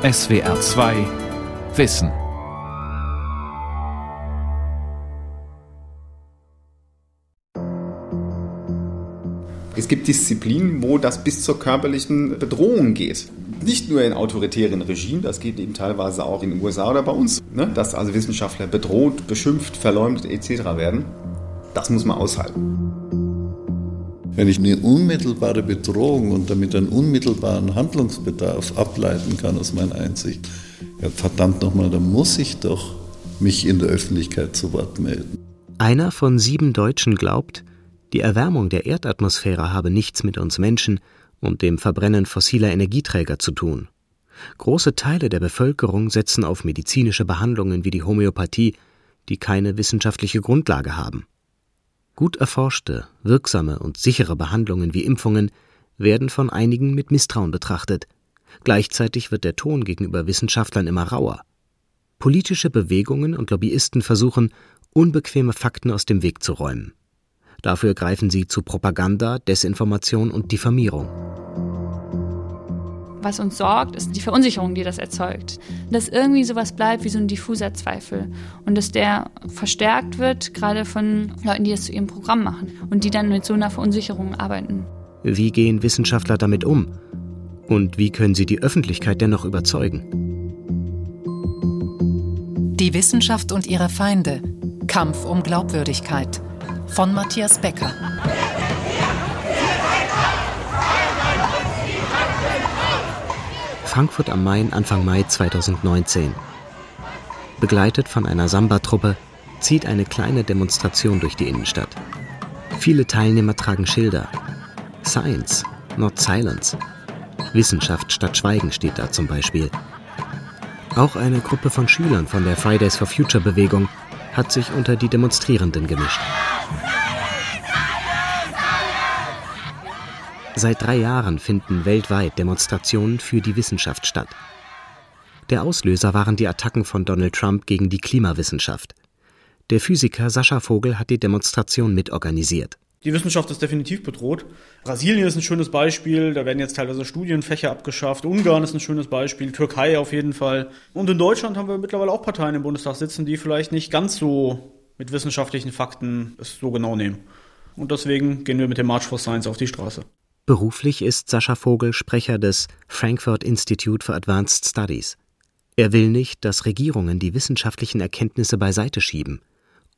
SWR 2 Wissen. Es gibt Disziplinen, wo das bis zur körperlichen Bedrohung geht. Nicht nur in autoritären Regimen, das geht eben teilweise auch in den USA oder bei uns, ne? dass also Wissenschaftler bedroht, beschimpft, verleumdet etc. werden. Das muss man aushalten. Wenn ich eine unmittelbare Bedrohung und damit einen unmittelbaren Handlungsbedarf ableiten kann aus meiner Einsicht, ja, verdammt nochmal, dann muss ich doch mich in der Öffentlichkeit zu Wort melden. Einer von sieben Deutschen glaubt, die Erwärmung der Erdatmosphäre habe nichts mit uns Menschen und dem Verbrennen fossiler Energieträger zu tun. Große Teile der Bevölkerung setzen auf medizinische Behandlungen wie die Homöopathie, die keine wissenschaftliche Grundlage haben. Gut erforschte, wirksame und sichere Behandlungen wie Impfungen werden von einigen mit Misstrauen betrachtet. Gleichzeitig wird der Ton gegenüber Wissenschaftlern immer rauer. Politische Bewegungen und Lobbyisten versuchen, unbequeme Fakten aus dem Weg zu räumen. Dafür greifen sie zu Propaganda, Desinformation und Diffamierung. Was uns sorgt, ist die Verunsicherung, die das erzeugt. Dass irgendwie sowas bleibt wie so ein diffuser Zweifel und dass der verstärkt wird, gerade von Leuten, die das zu ihrem Programm machen und die dann mit so einer Verunsicherung arbeiten. Wie gehen Wissenschaftler damit um? Und wie können sie die Öffentlichkeit dennoch überzeugen? Die Wissenschaft und ihre Feinde. Kampf um Glaubwürdigkeit. Von Matthias Becker. Frankfurt am Main Anfang Mai 2019. Begleitet von einer Samba-Truppe zieht eine kleine Demonstration durch die Innenstadt. Viele Teilnehmer tragen Schilder. Science, not silence. Wissenschaft statt Schweigen steht da zum Beispiel. Auch eine Gruppe von Schülern von der Fridays for Future Bewegung hat sich unter die Demonstrierenden gemischt. Seit drei Jahren finden weltweit Demonstrationen für die Wissenschaft statt. Der Auslöser waren die Attacken von Donald Trump gegen die Klimawissenschaft. Der Physiker Sascha Vogel hat die Demonstration mitorganisiert. Die Wissenschaft ist definitiv bedroht. Brasilien ist ein schönes Beispiel, da werden jetzt teilweise Studienfächer abgeschafft. Ungarn ist ein schönes Beispiel, Türkei auf jeden Fall. Und in Deutschland haben wir mittlerweile auch Parteien im Bundestag sitzen, die vielleicht nicht ganz so mit wissenschaftlichen Fakten es so genau nehmen. Und deswegen gehen wir mit dem March for Science auf die Straße. Beruflich ist Sascha Vogel Sprecher des Frankfurt Institute for Advanced Studies. Er will nicht, dass Regierungen die wissenschaftlichen Erkenntnisse beiseite schieben.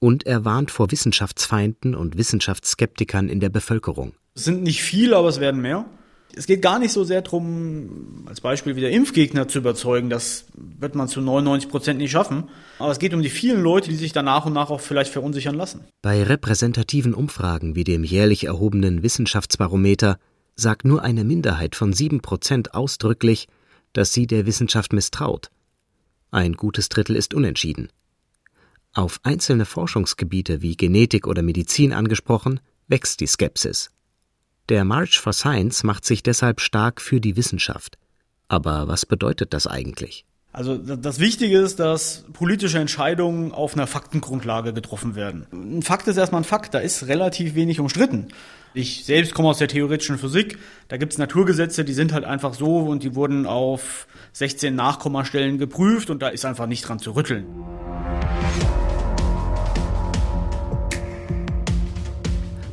Und er warnt vor Wissenschaftsfeinden und Wissenschaftsskeptikern in der Bevölkerung. Es sind nicht viele, aber es werden mehr. Es geht gar nicht so sehr darum, als Beispiel wieder Impfgegner zu überzeugen. Das wird man zu 99 Prozent nicht schaffen. Aber es geht um die vielen Leute, die sich dann nach und nach auch vielleicht verunsichern lassen. Bei repräsentativen Umfragen wie dem jährlich erhobenen Wissenschaftsbarometer sagt nur eine Minderheit von sieben Prozent ausdrücklich, dass sie der Wissenschaft misstraut. Ein gutes Drittel ist unentschieden. Auf einzelne Forschungsgebiete wie Genetik oder Medizin angesprochen, wächst die Skepsis. Der March for Science macht sich deshalb stark für die Wissenschaft. Aber was bedeutet das eigentlich? Also das Wichtige ist, dass politische Entscheidungen auf einer Faktengrundlage getroffen werden. Ein Fakt ist erstmal ein Fakt, da ist relativ wenig umstritten. Ich selbst komme aus der theoretischen Physik, da gibt es Naturgesetze, die sind halt einfach so und die wurden auf 16 Nachkommastellen geprüft und da ist einfach nicht dran zu rütteln.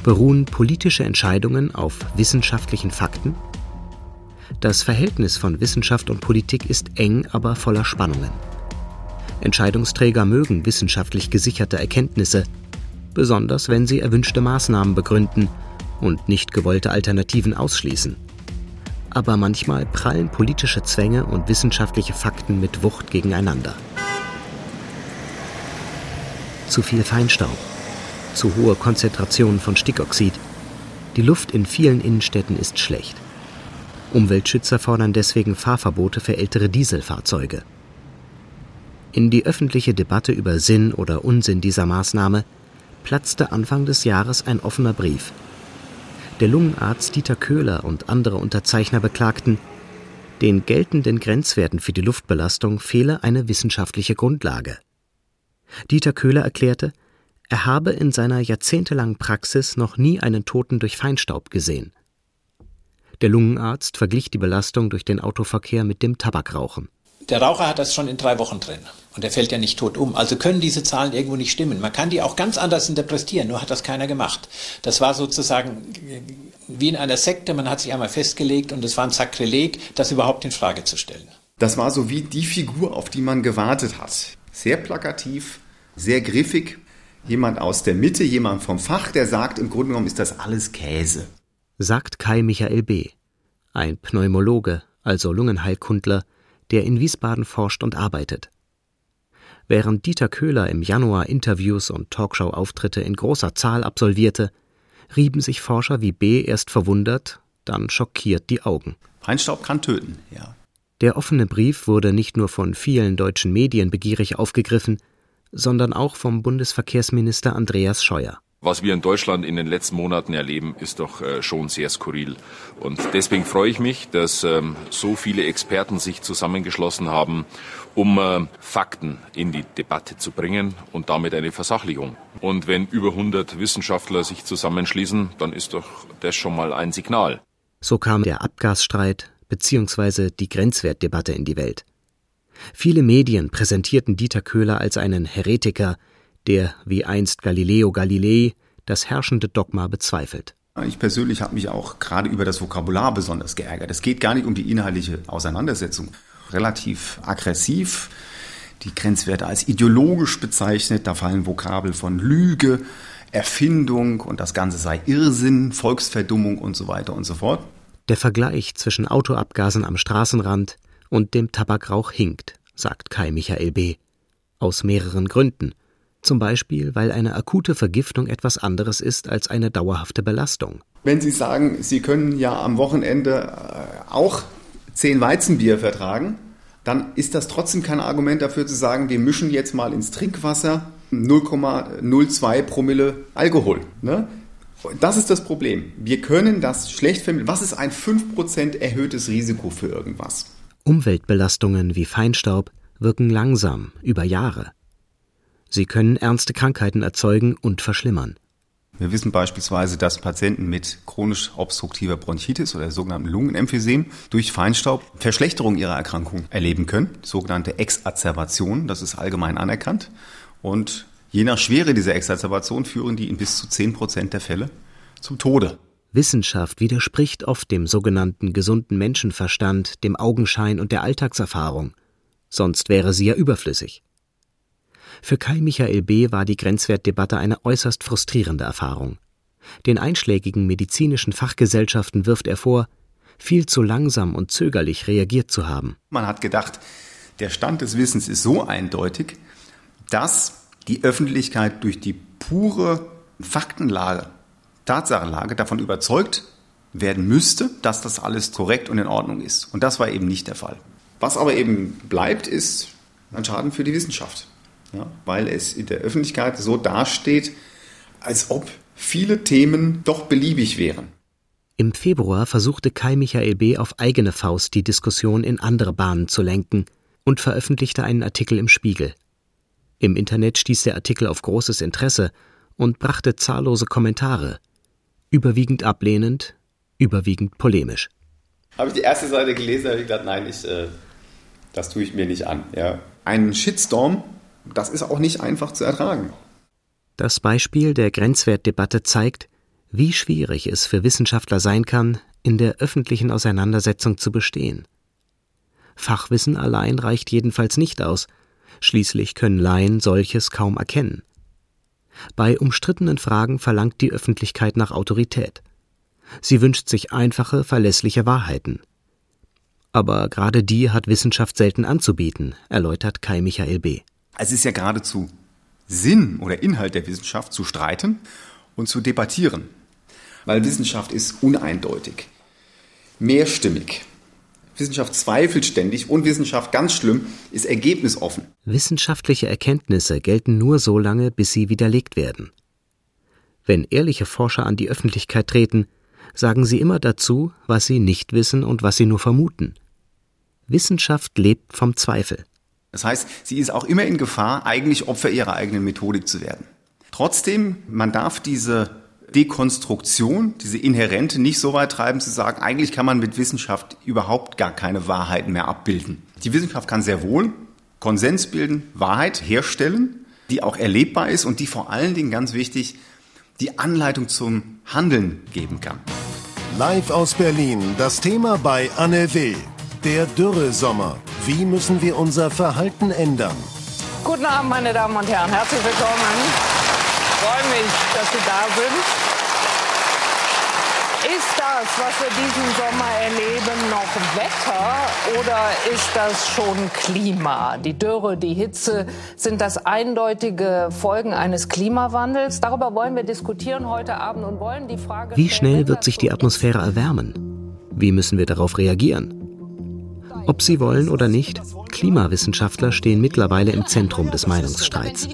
Beruhen politische Entscheidungen auf wissenschaftlichen Fakten? Das Verhältnis von Wissenschaft und Politik ist eng, aber voller Spannungen. Entscheidungsträger mögen wissenschaftlich gesicherte Erkenntnisse, besonders wenn sie erwünschte Maßnahmen begründen und nicht gewollte Alternativen ausschließen. Aber manchmal prallen politische Zwänge und wissenschaftliche Fakten mit Wucht gegeneinander. Zu viel Feinstaub, zu hohe Konzentrationen von Stickoxid. Die Luft in vielen Innenstädten ist schlecht. Umweltschützer fordern deswegen Fahrverbote für ältere Dieselfahrzeuge. In die öffentliche Debatte über Sinn oder Unsinn dieser Maßnahme platzte Anfang des Jahres ein offener Brief. Der Lungenarzt Dieter Köhler und andere Unterzeichner beklagten, den geltenden Grenzwerten für die Luftbelastung fehle eine wissenschaftliche Grundlage. Dieter Köhler erklärte, er habe in seiner jahrzehntelangen Praxis noch nie einen Toten durch Feinstaub gesehen. Der Lungenarzt verglich die Belastung durch den Autoverkehr mit dem Tabakrauchen. Der Raucher hat das schon in drei Wochen drin. Und der fällt ja nicht tot um. Also können diese Zahlen irgendwo nicht stimmen. Man kann die auch ganz anders interpretieren, nur hat das keiner gemacht. Das war sozusagen wie in einer Sekte, man hat sich einmal festgelegt und es war ein Sakrileg, das überhaupt in Frage zu stellen. Das war so wie die Figur, auf die man gewartet hat. Sehr plakativ, sehr griffig. Jemand aus der Mitte, jemand vom Fach, der sagt, im Grunde genommen ist das alles Käse. Sagt Kai Michael B., ein Pneumologe, also Lungenheilkundler, der in Wiesbaden forscht und arbeitet. Während Dieter Köhler im Januar Interviews und Talkshow-Auftritte in großer Zahl absolvierte, rieben sich Forscher wie B. erst verwundert, dann schockiert die Augen. Feinstaub kann töten, ja. Der offene Brief wurde nicht nur von vielen deutschen Medien begierig aufgegriffen, sondern auch vom Bundesverkehrsminister Andreas Scheuer. Was wir in Deutschland in den letzten Monaten erleben, ist doch äh, schon sehr skurril. Und deswegen freue ich mich, dass ähm, so viele Experten sich zusammengeschlossen haben, um äh, Fakten in die Debatte zu bringen und damit eine Versachlichung. Und wenn über 100 Wissenschaftler sich zusammenschließen, dann ist doch das schon mal ein Signal. So kam der Abgasstreit bzw. die Grenzwertdebatte in die Welt. Viele Medien präsentierten Dieter Köhler als einen Heretiker, der, wie einst Galileo Galilei, das herrschende Dogma bezweifelt. Ich persönlich habe mich auch gerade über das Vokabular besonders geärgert. Es geht gar nicht um die inhaltliche Auseinandersetzung. Relativ aggressiv, die Grenzwerte als ideologisch bezeichnet, da fallen Vokabel von Lüge, Erfindung und das Ganze sei Irrsinn, Volksverdummung und so weiter und so fort. Der Vergleich zwischen Autoabgasen am Straßenrand und dem Tabakrauch hinkt, sagt Kai Michael B. Aus mehreren Gründen – zum Beispiel, weil eine akute Vergiftung etwas anderes ist als eine dauerhafte Belastung. Wenn Sie sagen, Sie können ja am Wochenende äh, auch zehn Weizenbier vertragen, dann ist das trotzdem kein Argument dafür zu sagen, wir mischen jetzt mal ins Trinkwasser 0,02 Promille Alkohol. Ne? Das ist das Problem. Wir können das schlecht vermitteln. Was ist ein 5% erhöhtes Risiko für irgendwas? Umweltbelastungen wie Feinstaub wirken langsam über Jahre. Sie können ernste Krankheiten erzeugen und verschlimmern. Wir wissen beispielsweise, dass Patienten mit chronisch obstruktiver Bronchitis oder sogenannten Lungenemphysem durch Feinstaub Verschlechterung ihrer Erkrankung erleben können, sogenannte Exazerbation, das ist allgemein anerkannt. Und je nach Schwere dieser Exazerbation führen die in bis zu 10 Prozent der Fälle zum Tode. Wissenschaft widerspricht oft dem sogenannten gesunden Menschenverstand, dem Augenschein und der Alltagserfahrung. Sonst wäre sie ja überflüssig. Für Kai Michael B. war die Grenzwertdebatte eine äußerst frustrierende Erfahrung. Den einschlägigen medizinischen Fachgesellschaften wirft er vor, viel zu langsam und zögerlich reagiert zu haben. Man hat gedacht, der Stand des Wissens ist so eindeutig, dass die Öffentlichkeit durch die pure Faktenlage, Tatsachenlage davon überzeugt werden müsste, dass das alles korrekt und in Ordnung ist. Und das war eben nicht der Fall. Was aber eben bleibt, ist ein Schaden für die Wissenschaft ja, weil es in der Öffentlichkeit so dasteht, als ob viele Themen doch beliebig wären. Im Februar versuchte Kai Michael B. auf eigene Faust die Diskussion in andere Bahnen zu lenken und veröffentlichte einen Artikel im Spiegel. Im Internet stieß der Artikel auf großes Interesse und brachte zahllose Kommentare, überwiegend ablehnend, überwiegend polemisch. Habe ich die erste Seite gelesen, habe ich gedacht, nein, ich, äh, das tue ich mir nicht an. Ja. Ein Shitstorm das ist auch nicht einfach zu ertragen. Das Beispiel der Grenzwertdebatte zeigt, wie schwierig es für Wissenschaftler sein kann, in der öffentlichen Auseinandersetzung zu bestehen. Fachwissen allein reicht jedenfalls nicht aus, schließlich können Laien solches kaum erkennen. Bei umstrittenen Fragen verlangt die Öffentlichkeit nach Autorität. Sie wünscht sich einfache, verlässliche Wahrheiten. Aber gerade die hat Wissenschaft selten anzubieten, erläutert Kai Michael B. Es ist ja geradezu Sinn oder Inhalt der Wissenschaft zu streiten und zu debattieren, weil Wissenschaft ist uneindeutig, mehrstimmig. Wissenschaft zweifelt ständig und Wissenschaft, ganz schlimm, ist ergebnisoffen. Wissenschaftliche Erkenntnisse gelten nur so lange, bis sie widerlegt werden. Wenn ehrliche Forscher an die Öffentlichkeit treten, sagen sie immer dazu, was sie nicht wissen und was sie nur vermuten. Wissenschaft lebt vom Zweifel. Das heißt, sie ist auch immer in Gefahr, eigentlich Opfer ihrer eigenen Methodik zu werden. Trotzdem, man darf diese Dekonstruktion, diese inhärente nicht so weit treiben zu sagen, eigentlich kann man mit Wissenschaft überhaupt gar keine Wahrheiten mehr abbilden. Die Wissenschaft kann sehr wohl Konsens bilden, Wahrheit herstellen, die auch erlebbar ist und die vor allen Dingen ganz wichtig die Anleitung zum Handeln geben kann. Live aus Berlin, das Thema bei Anne Will. Der Dürresommer. Wie müssen wir unser Verhalten ändern? Guten Abend, meine Damen und Herren. Herzlich willkommen. Ich freue mich, dass Sie da sind. Ist das, was wir diesen Sommer erleben, noch Wetter oder ist das schon Klima? Die Dürre, die Hitze, sind das eindeutige Folgen eines Klimawandels? Darüber wollen wir diskutieren heute Abend und wollen die Frage. Wie schnell wird sich die Atmosphäre erwärmen? Wie müssen wir darauf reagieren? Ob sie wollen oder nicht, Klimawissenschaftler stehen mittlerweile im Zentrum des Meinungsstreits.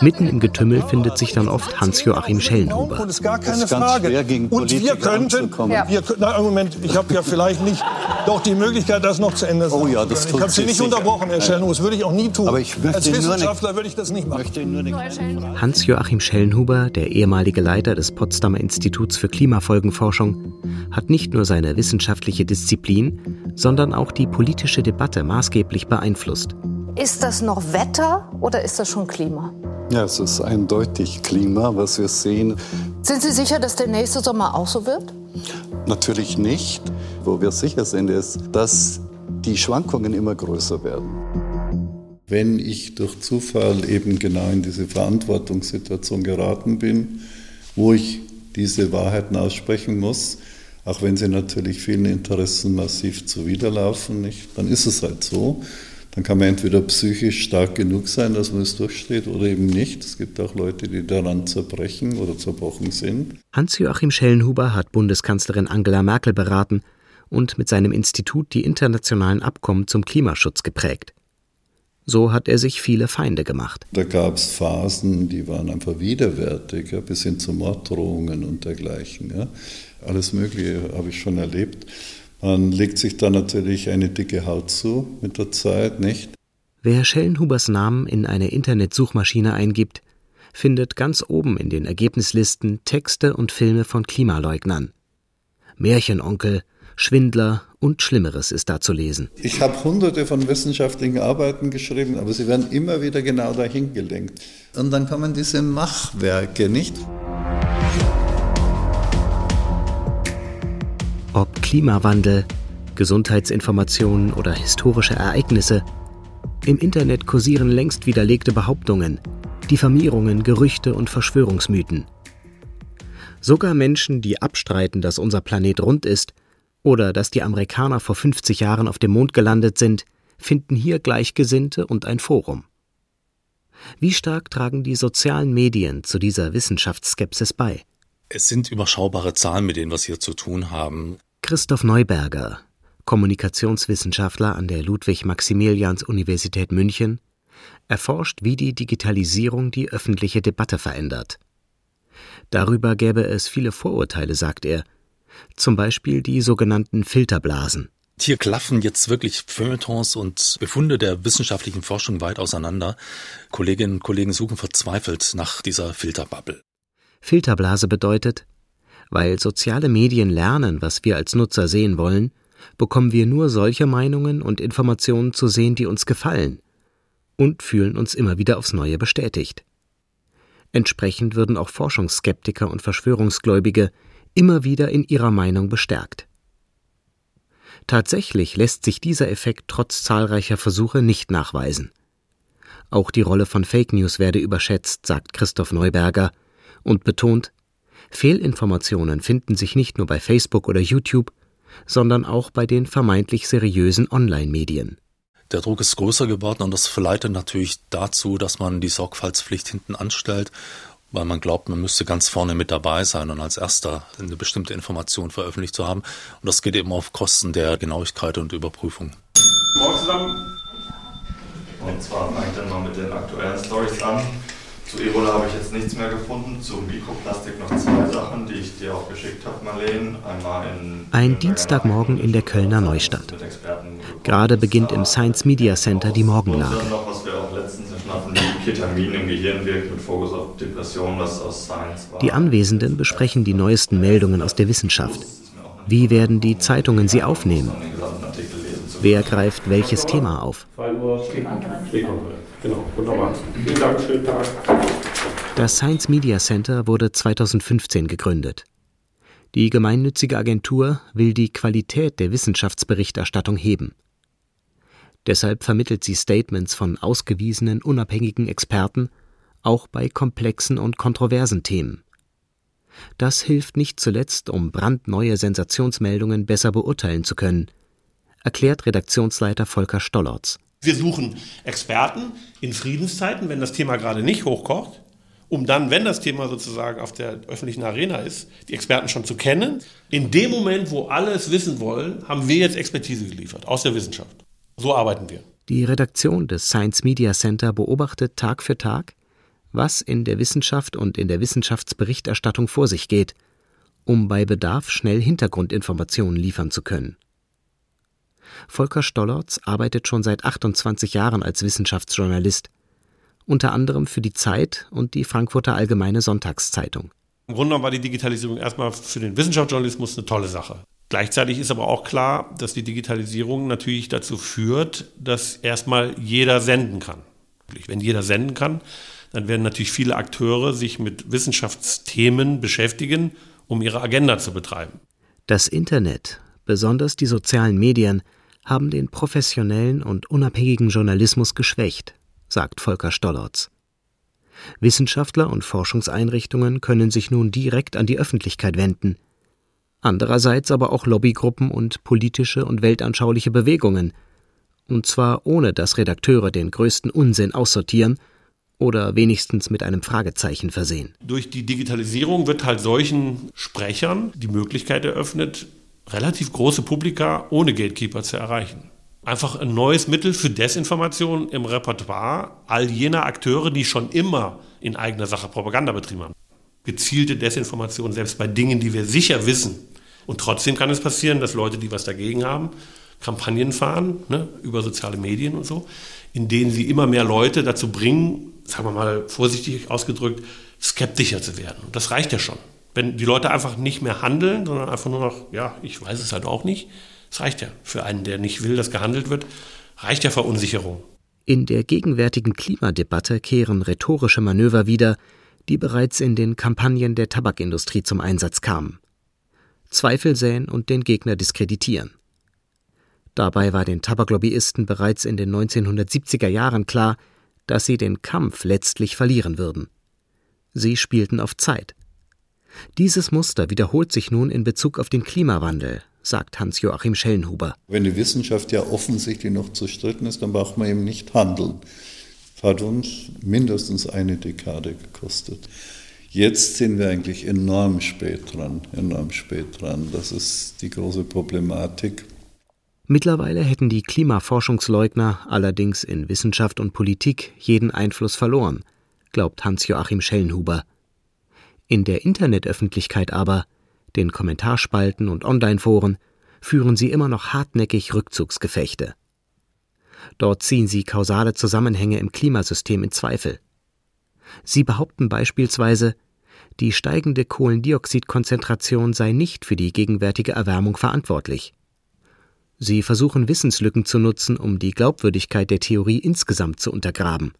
Mitten im Getümmel findet sich dann oft Hans-Joachim Schellenhuber. Das ist gar keine Frage. Und wir könnten, wir, na, Moment, ich habe ja vielleicht nicht doch die Möglichkeit, das noch zu ändern. Oh ja, das ich habe Sie nicht unterbrochen, Herr Schellenhuber. Das würde ich auch nie tun. Aber ich möchte Als Wissenschaftler würde ich das nicht machen. Hans-Joachim Schellenhuber, der ehemalige Leiter des Potsdamer Instituts für Klimafolgenforschung, hat nicht nur seine wissenschaftliche Disziplin, sondern auch die politische Debatte maßgeblich beeinflusst. Ist das noch Wetter oder ist das schon Klima? Ja, es ist eindeutig Klima, was wir sehen. Sind Sie sicher, dass der nächste Sommer auch so wird? Natürlich nicht. Wo wir sicher sind, ist, dass die Schwankungen immer größer werden. Wenn ich durch Zufall eben genau in diese Verantwortungssituation geraten bin, wo ich diese Wahrheiten aussprechen muss, auch wenn sie natürlich vielen Interessen massiv zuwiderlaufen, nicht? dann ist es halt so. Dann kann man entweder psychisch stark genug sein, dass man es durchsteht, oder eben nicht. Es gibt auch Leute, die daran zerbrechen oder zerbrochen sind. Hans-Joachim Schellenhuber hat Bundeskanzlerin Angela Merkel beraten und mit seinem Institut die internationalen Abkommen zum Klimaschutz geprägt. So hat er sich viele Feinde gemacht. Da gab es Phasen, die waren einfach widerwärtig, ja, bis hin zu Morddrohungen und dergleichen. Ja. Alles Mögliche habe ich schon erlebt. Man legt sich da natürlich eine dicke Haut zu mit der Zeit, nicht? Wer Schellenhubers Namen in eine Internetsuchmaschine eingibt, findet ganz oben in den Ergebnislisten Texte und Filme von Klimaleugnern. Märchenonkel, Schwindler und Schlimmeres ist da zu lesen. Ich habe hunderte von wissenschaftlichen Arbeiten geschrieben, aber sie werden immer wieder genau dahin gelenkt. Und dann kommen diese Machwerke, nicht? Ob Klimawandel, Gesundheitsinformationen oder historische Ereignisse, im Internet kursieren längst widerlegte Behauptungen, Diffamierungen, Gerüchte und Verschwörungsmythen. Sogar Menschen, die abstreiten, dass unser Planet rund ist oder dass die Amerikaner vor 50 Jahren auf dem Mond gelandet sind, finden hier Gleichgesinnte und ein Forum. Wie stark tragen die sozialen Medien zu dieser Wissenschaftsskepsis bei? Es sind überschaubare Zahlen, mit denen wir es hier zu tun haben. Christoph Neuberger, Kommunikationswissenschaftler an der Ludwig-Maximilians-Universität München, erforscht, wie die Digitalisierung die öffentliche Debatte verändert. Darüber gäbe es viele Vorurteile, sagt er, zum Beispiel die sogenannten Filterblasen. Hier klaffen jetzt wirklich Feuilletons und Befunde der wissenschaftlichen Forschung weit auseinander. Kolleginnen und Kollegen suchen verzweifelt nach dieser Filterbubble. Filterblase bedeutet, weil soziale Medien lernen, was wir als Nutzer sehen wollen, bekommen wir nur solche Meinungen und Informationen zu sehen, die uns gefallen und fühlen uns immer wieder aufs Neue bestätigt. Entsprechend würden auch Forschungsskeptiker und Verschwörungsgläubige immer wieder in ihrer Meinung bestärkt. Tatsächlich lässt sich dieser Effekt trotz zahlreicher Versuche nicht nachweisen. Auch die Rolle von Fake News werde überschätzt, sagt Christoph Neuberger, und betont, Fehlinformationen finden sich nicht nur bei Facebook oder YouTube, sondern auch bei den vermeintlich seriösen Online-Medien. Der Druck ist größer geworden und das verleitet natürlich dazu, dass man die Sorgfaltspflicht hinten anstellt, weil man glaubt, man müsste ganz vorne mit dabei sein und als erster eine bestimmte Information veröffentlicht zu haben. Und das geht eben auf Kosten der Genauigkeit und Überprüfung. Morgen zusammen. Und zwar fange ich dann mal mit den aktuellen Stories an. Zu Ebola habe ich jetzt nichts mehr gefunden. Zu Mikroplastik noch zwei Sachen, die ich dir auch geschickt habe, Marlene. Einmal in Ein Dienstagmorgen in der Kölner Neustadt. Gerade beginnt im Science Media Center die Morgenlage. Noch, was wir auch letztens schon hatten, die Ketamin im Gehirn wirkt mit Fokus auf Depression, was aus Science war. Die Anwesenden besprechen die neuesten Meldungen aus der Wissenschaft. Wie werden die Zeitungen sie aufnehmen? Wer greift welches Thema auf? Das Science Media Center wurde 2015 gegründet. Die gemeinnützige Agentur will die Qualität der Wissenschaftsberichterstattung heben. Deshalb vermittelt sie Statements von ausgewiesenen unabhängigen Experten, auch bei komplexen und kontroversen Themen. Das hilft nicht zuletzt, um brandneue Sensationsmeldungen besser beurteilen zu können, erklärt Redaktionsleiter Volker Stollertz. Wir suchen Experten in Friedenszeiten, wenn das Thema gerade nicht hochkocht, um dann, wenn das Thema sozusagen auf der öffentlichen Arena ist, die Experten schon zu kennen. In dem Moment, wo alle es wissen wollen, haben wir jetzt Expertise geliefert aus der Wissenschaft. So arbeiten wir. Die Redaktion des Science Media Center beobachtet Tag für Tag, was in der Wissenschaft und in der Wissenschaftsberichterstattung vor sich geht, um bei Bedarf schnell Hintergrundinformationen liefern zu können. Volker Stollertz arbeitet schon seit 28 Jahren als Wissenschaftsjournalist, unter anderem für die Zeit und die Frankfurter Allgemeine Sonntagszeitung. Im Grunde genommen war die Digitalisierung erstmal für den Wissenschaftsjournalismus eine tolle Sache. Gleichzeitig ist aber auch klar, dass die Digitalisierung natürlich dazu führt, dass erstmal jeder senden kann. Wenn jeder senden kann, dann werden natürlich viele Akteure sich mit Wissenschaftsthemen beschäftigen, um ihre Agenda zu betreiben. Das Internet, besonders die sozialen Medien, haben den professionellen und unabhängigen Journalismus geschwächt, sagt Volker Stollertz. Wissenschaftler und Forschungseinrichtungen können sich nun direkt an die Öffentlichkeit wenden. Andererseits aber auch Lobbygruppen und politische und weltanschauliche Bewegungen, und zwar ohne dass Redakteure den größten Unsinn aussortieren oder wenigstens mit einem Fragezeichen versehen. Durch die Digitalisierung wird halt solchen Sprechern die Möglichkeit eröffnet, relativ große Publika ohne Gatekeeper zu erreichen. Einfach ein neues Mittel für Desinformation im Repertoire all jener Akteure, die schon immer in eigener Sache Propaganda betrieben haben. Gezielte Desinformation, selbst bei Dingen, die wir sicher wissen. Und trotzdem kann es passieren, dass Leute, die was dagegen haben, Kampagnen fahren ne, über soziale Medien und so, in denen sie immer mehr Leute dazu bringen, sagen wir mal vorsichtig ausgedrückt, skeptischer zu werden. Und das reicht ja schon. Wenn die Leute einfach nicht mehr handeln, sondern einfach nur noch, ja, ich weiß es halt auch nicht, das reicht ja. Für einen, der nicht will, dass gehandelt wird, reicht ja Verunsicherung. In der gegenwärtigen Klimadebatte kehren rhetorische Manöver wieder, die bereits in den Kampagnen der Tabakindustrie zum Einsatz kamen. Zweifel säen und den Gegner diskreditieren. Dabei war den Tabaklobbyisten bereits in den 1970er Jahren klar, dass sie den Kampf letztlich verlieren würden. Sie spielten auf Zeit. Dieses Muster wiederholt sich nun in Bezug auf den Klimawandel, sagt Hans-Joachim Schellenhuber. Wenn die Wissenschaft ja offensichtlich noch zerstritten ist, dann braucht man eben nicht handeln. Das hat uns mindestens eine Dekade gekostet. Jetzt sind wir eigentlich enorm spät dran, enorm spät dran. Das ist die große Problematik. Mittlerweile hätten die Klimaforschungsleugner allerdings in Wissenschaft und Politik jeden Einfluss verloren, glaubt Hans-Joachim Schellenhuber. In der Internetöffentlichkeit aber, den Kommentarspalten und Onlineforen, führen sie immer noch hartnäckig Rückzugsgefechte. Dort ziehen sie kausale Zusammenhänge im Klimasystem in Zweifel. Sie behaupten beispielsweise, die steigende Kohlendioxidkonzentration sei nicht für die gegenwärtige Erwärmung verantwortlich. Sie versuchen Wissenslücken zu nutzen, um die Glaubwürdigkeit der Theorie insgesamt zu untergraben.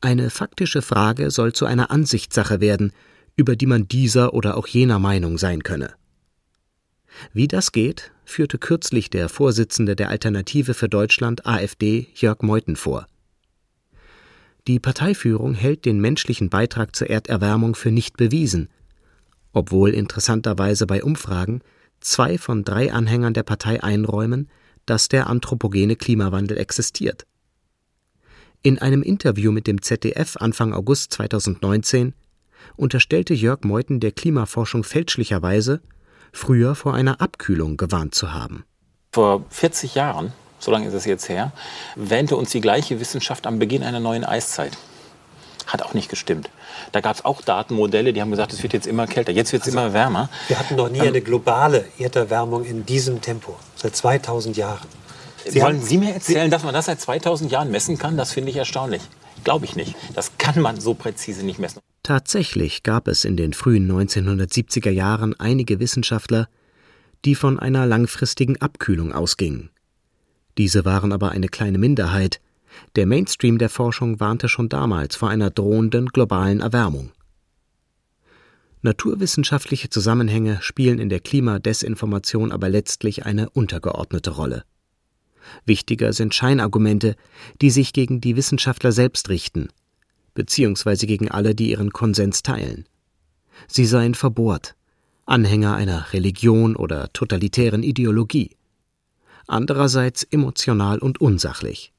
Eine faktische Frage soll zu einer Ansichtssache werden, über die man dieser oder auch jener Meinung sein könne. Wie das geht, führte kürzlich der Vorsitzende der Alternative für Deutschland AfD Jörg Meuthen vor. Die Parteiführung hält den menschlichen Beitrag zur Erderwärmung für nicht bewiesen, obwohl interessanterweise bei Umfragen zwei von drei Anhängern der Partei einräumen, dass der anthropogene Klimawandel existiert. In einem Interview mit dem ZDF Anfang August 2019 unterstellte Jörg Meuthen der Klimaforschung fälschlicherweise, früher vor einer Abkühlung gewarnt zu haben. Vor 40 Jahren, so lange ist es jetzt her, wähnte uns die gleiche Wissenschaft am Beginn einer neuen Eiszeit. Hat auch nicht gestimmt. Da gab es auch Datenmodelle, die haben gesagt, es wird jetzt immer kälter, jetzt wird es also, immer wärmer. Wir hatten noch nie ähm, eine globale Erderwärmung in diesem Tempo, seit 2000 Jahren. Sie Wollen Sie mir erzählen, dass man das seit 2000 Jahren messen kann? Das finde ich erstaunlich. Glaube ich nicht. Das kann man so präzise nicht messen. Tatsächlich gab es in den frühen 1970er Jahren einige Wissenschaftler, die von einer langfristigen Abkühlung ausgingen. Diese waren aber eine kleine Minderheit. Der Mainstream der Forschung warnte schon damals vor einer drohenden globalen Erwärmung. Naturwissenschaftliche Zusammenhänge spielen in der Klimadesinformation aber letztlich eine untergeordnete Rolle. Wichtiger sind Scheinargumente, die sich gegen die Wissenschaftler selbst richten, beziehungsweise gegen alle, die ihren Konsens teilen. Sie seien verbohrt, Anhänger einer Religion oder totalitären Ideologie. Andererseits emotional und unsachlich.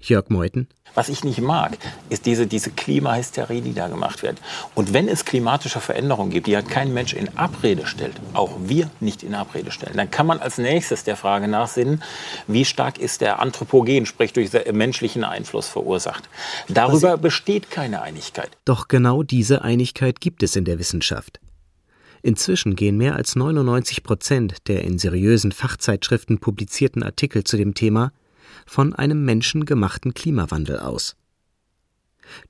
Jörg Meuthen. Was ich nicht mag, ist diese, diese Klimahysterie, die da gemacht wird. Und wenn es klimatische Veränderungen gibt, die ja kein Mensch in Abrede stellt, auch wir nicht in Abrede stellen, dann kann man als nächstes der Frage nachsinnen, wie stark ist der Anthropogen, sprich durch menschlichen Einfluss verursacht. Darüber besteht keine Einigkeit. Doch genau diese Einigkeit gibt es in der Wissenschaft. Inzwischen gehen mehr als 99 Prozent der in seriösen Fachzeitschriften publizierten Artikel zu dem Thema von einem menschengemachten Klimawandel aus.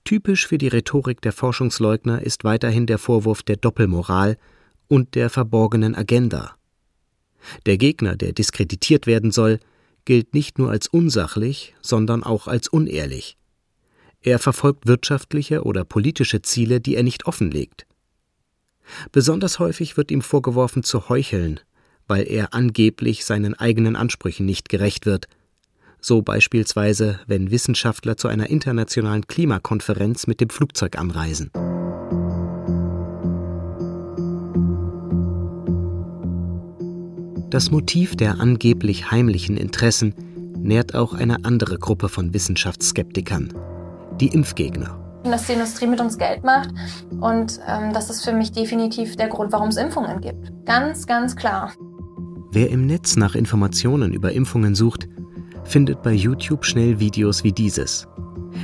Typisch für die Rhetorik der Forschungsleugner ist weiterhin der Vorwurf der Doppelmoral und der verborgenen Agenda. Der Gegner, der diskreditiert werden soll, gilt nicht nur als unsachlich, sondern auch als unehrlich. Er verfolgt wirtschaftliche oder politische Ziele, die er nicht offenlegt. Besonders häufig wird ihm vorgeworfen zu heucheln, weil er angeblich seinen eigenen Ansprüchen nicht gerecht wird so beispielsweise, wenn Wissenschaftler zu einer internationalen Klimakonferenz mit dem Flugzeug anreisen. Das Motiv der angeblich heimlichen Interessen nährt auch eine andere Gruppe von Wissenschaftsskeptikern, die Impfgegner. Dass die Industrie mit uns Geld macht und ähm, das ist für mich definitiv der Grund, warum es Impfungen gibt. Ganz, ganz klar. Wer im Netz nach Informationen über Impfungen sucht, findet bei YouTube schnell Videos wie dieses.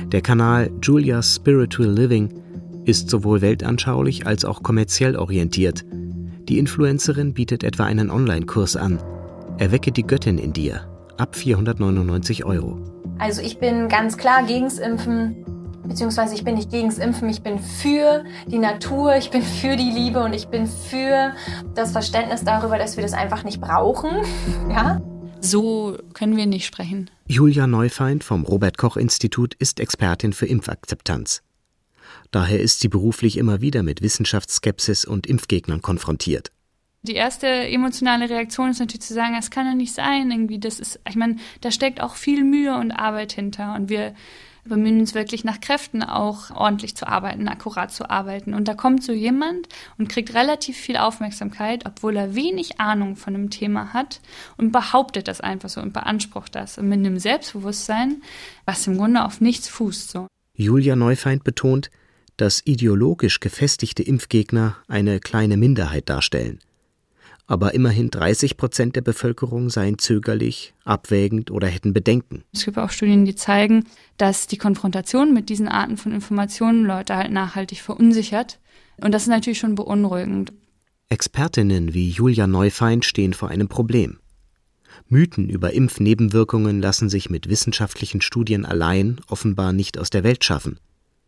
Der Kanal Julia's Spiritual Living ist sowohl weltanschaulich als auch kommerziell orientiert. Die Influencerin bietet etwa einen Online-Kurs an. Erwecke die Göttin in dir. Ab 499 Euro. Also ich bin ganz klar gegens Impfen, beziehungsweise ich bin nicht gegens Impfen, ich bin für die Natur, ich bin für die Liebe und ich bin für das Verständnis darüber, dass wir das einfach nicht brauchen. Ja? So können wir nicht sprechen. Julia Neufeind vom Robert Koch Institut ist Expertin für Impfakzeptanz. Daher ist sie beruflich immer wieder mit Wissenschaftsskepsis und Impfgegnern konfrontiert. Die erste emotionale Reaktion ist natürlich zu sagen, es kann doch nicht sein, irgendwie, das ist, ich meine, da steckt auch viel Mühe und Arbeit hinter und wir bemühen uns wirklich nach Kräften auch ordentlich zu arbeiten, akkurat zu arbeiten. Und da kommt so jemand und kriegt relativ viel Aufmerksamkeit, obwohl er wenig Ahnung von einem Thema hat und behauptet das einfach so und beansprucht das und mit einem Selbstbewusstsein, was im Grunde auf nichts fußt so. Julia Neufeind betont, dass ideologisch gefestigte Impfgegner eine kleine Minderheit darstellen aber immerhin 30 Prozent der Bevölkerung seien zögerlich, abwägend oder hätten Bedenken. Es gibt auch Studien, die zeigen, dass die Konfrontation mit diesen Arten von Informationen Leute halt nachhaltig verunsichert. Und das ist natürlich schon beunruhigend. Expertinnen wie Julia Neufeind stehen vor einem Problem. Mythen über Impfnebenwirkungen lassen sich mit wissenschaftlichen Studien allein offenbar nicht aus der Welt schaffen.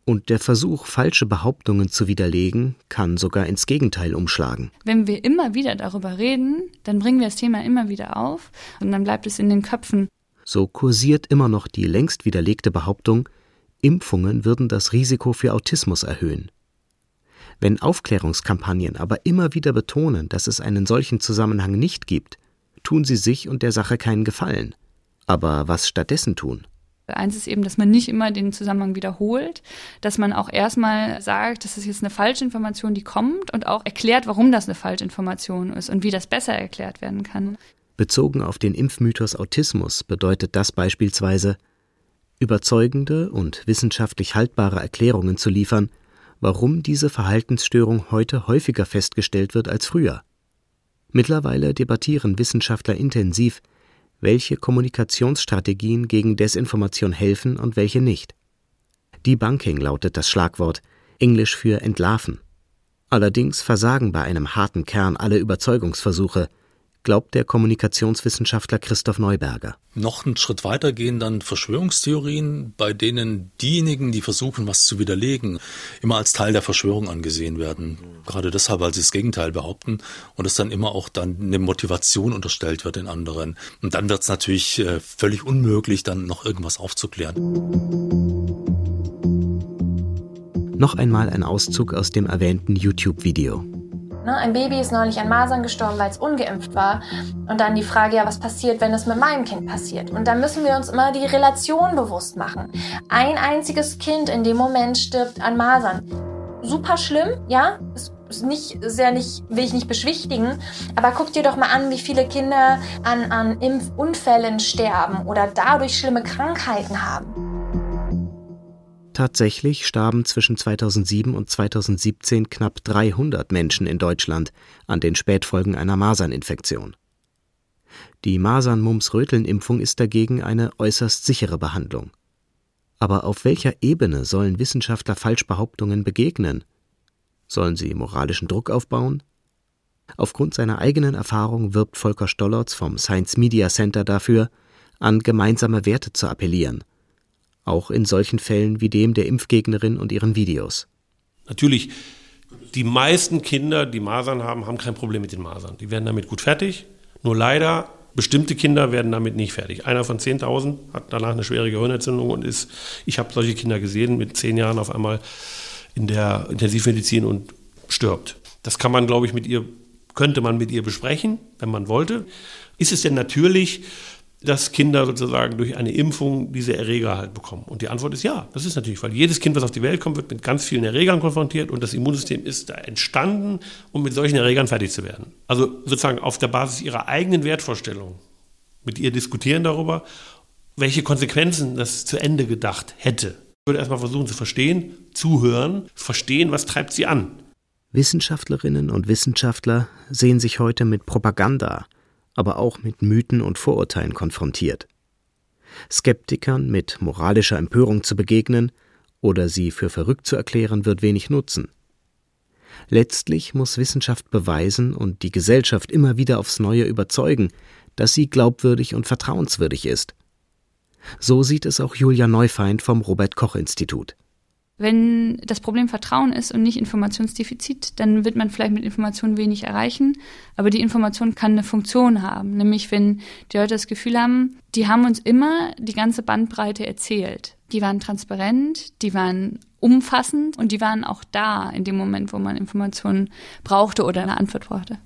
Und der Versuch, falsche Behauptungen zu widerlegen, kann sogar ins Gegenteil umschlagen. Wenn wir immer wieder darüber reden, dann bringen wir das Thema immer wieder auf und dann bleibt es in den Köpfen. So kursiert immer noch die längst widerlegte Behauptung, Impfungen würden das Risiko für Autismus erhöhen. Wenn Aufklärungskampagnen aber immer wieder betonen, dass es einen solchen Zusammenhang nicht gibt, tun sie sich und der Sache keinen Gefallen. Aber was stattdessen tun? Eins ist eben, dass man nicht immer den Zusammenhang wiederholt, dass man auch erstmal sagt, das ist jetzt eine Falschinformation, die kommt und auch erklärt, warum das eine Falschinformation ist und wie das besser erklärt werden kann. Bezogen auf den Impfmythos Autismus bedeutet das beispielsweise, überzeugende und wissenschaftlich haltbare Erklärungen zu liefern, warum diese Verhaltensstörung heute häufiger festgestellt wird als früher. Mittlerweile debattieren Wissenschaftler intensiv, welche Kommunikationsstrategien gegen Desinformation helfen und welche nicht. Debunking lautet das Schlagwort, Englisch für entlarven. Allerdings versagen bei einem harten Kern alle Überzeugungsversuche. Glaubt der Kommunikationswissenschaftler Christoph Neuberger. Noch einen Schritt weiter gehen dann Verschwörungstheorien, bei denen diejenigen, die versuchen, was zu widerlegen, immer als Teil der Verschwörung angesehen werden. Gerade deshalb, weil sie das Gegenteil behaupten und es dann immer auch dann eine Motivation unterstellt wird in anderen. Und dann wird es natürlich äh, völlig unmöglich, dann noch irgendwas aufzuklären. Noch einmal ein Auszug aus dem erwähnten YouTube-Video. Ne, ein Baby ist neulich an Masern gestorben, weil es ungeimpft war. Und dann die Frage, ja, was passiert, wenn es mit meinem Kind passiert? Und da müssen wir uns immer die Relation bewusst machen. Ein einziges Kind in dem Moment stirbt an Masern. Super schlimm, ja, ist nicht sehr nicht, will ich nicht beschwichtigen, aber guck dir doch mal an, wie viele Kinder an, an Impfunfällen sterben oder dadurch schlimme Krankheiten haben. Tatsächlich starben zwischen 2007 und 2017 knapp 300 Menschen in Deutschland an den Spätfolgen einer Maserninfektion. Die Masern-Mumps-Röteln-Impfung ist dagegen eine äußerst sichere Behandlung. Aber auf welcher Ebene sollen Wissenschaftler Falschbehauptungen begegnen? Sollen sie moralischen Druck aufbauen? Aufgrund seiner eigenen Erfahrung wirbt Volker Stollertz vom Science Media Center dafür, an gemeinsame Werte zu appellieren – auch in solchen Fällen wie dem der Impfgegnerin und ihren Videos. Natürlich, die meisten Kinder, die Masern haben, haben kein Problem mit den Masern. Die werden damit gut fertig. Nur leider, bestimmte Kinder werden damit nicht fertig. Einer von 10.000 hat danach eine schwere Gehirnerziehung und ist, ich habe solche Kinder gesehen, mit zehn Jahren auf einmal in der Intensivmedizin und stirbt. Das kann man, glaube ich, mit ihr, könnte man mit ihr besprechen, wenn man wollte. Ist es denn natürlich, dass Kinder sozusagen durch eine Impfung diese Erreger halt bekommen? Und die Antwort ist ja, das ist natürlich, weil jedes Kind, was auf die Welt kommt, wird mit ganz vielen Erregern konfrontiert und das Immunsystem ist da entstanden, um mit solchen Erregern fertig zu werden. Also sozusagen auf der Basis ihrer eigenen Wertvorstellung mit ihr diskutieren darüber, welche Konsequenzen das zu Ende gedacht hätte. Ich würde erstmal versuchen zu verstehen, zuhören, verstehen, was treibt sie an. Wissenschaftlerinnen und Wissenschaftler sehen sich heute mit Propaganda, aber auch mit Mythen und Vorurteilen konfrontiert. Skeptikern mit moralischer Empörung zu begegnen oder sie für verrückt zu erklären, wird wenig nutzen. Letztlich muss Wissenschaft beweisen und die Gesellschaft immer wieder aufs Neue überzeugen, dass sie glaubwürdig und vertrauenswürdig ist. So sieht es auch Julia Neufeind vom Robert Koch Institut. Wenn das Problem Vertrauen ist und nicht Informationsdefizit, dann wird man vielleicht mit Informationen wenig erreichen. Aber die Information kann eine Funktion haben. Nämlich, wenn die Leute das Gefühl haben, die haben uns immer die ganze Bandbreite erzählt. Die waren transparent, die waren umfassend und die waren auch da in dem Moment, wo man Informationen brauchte oder eine Antwort brauchte.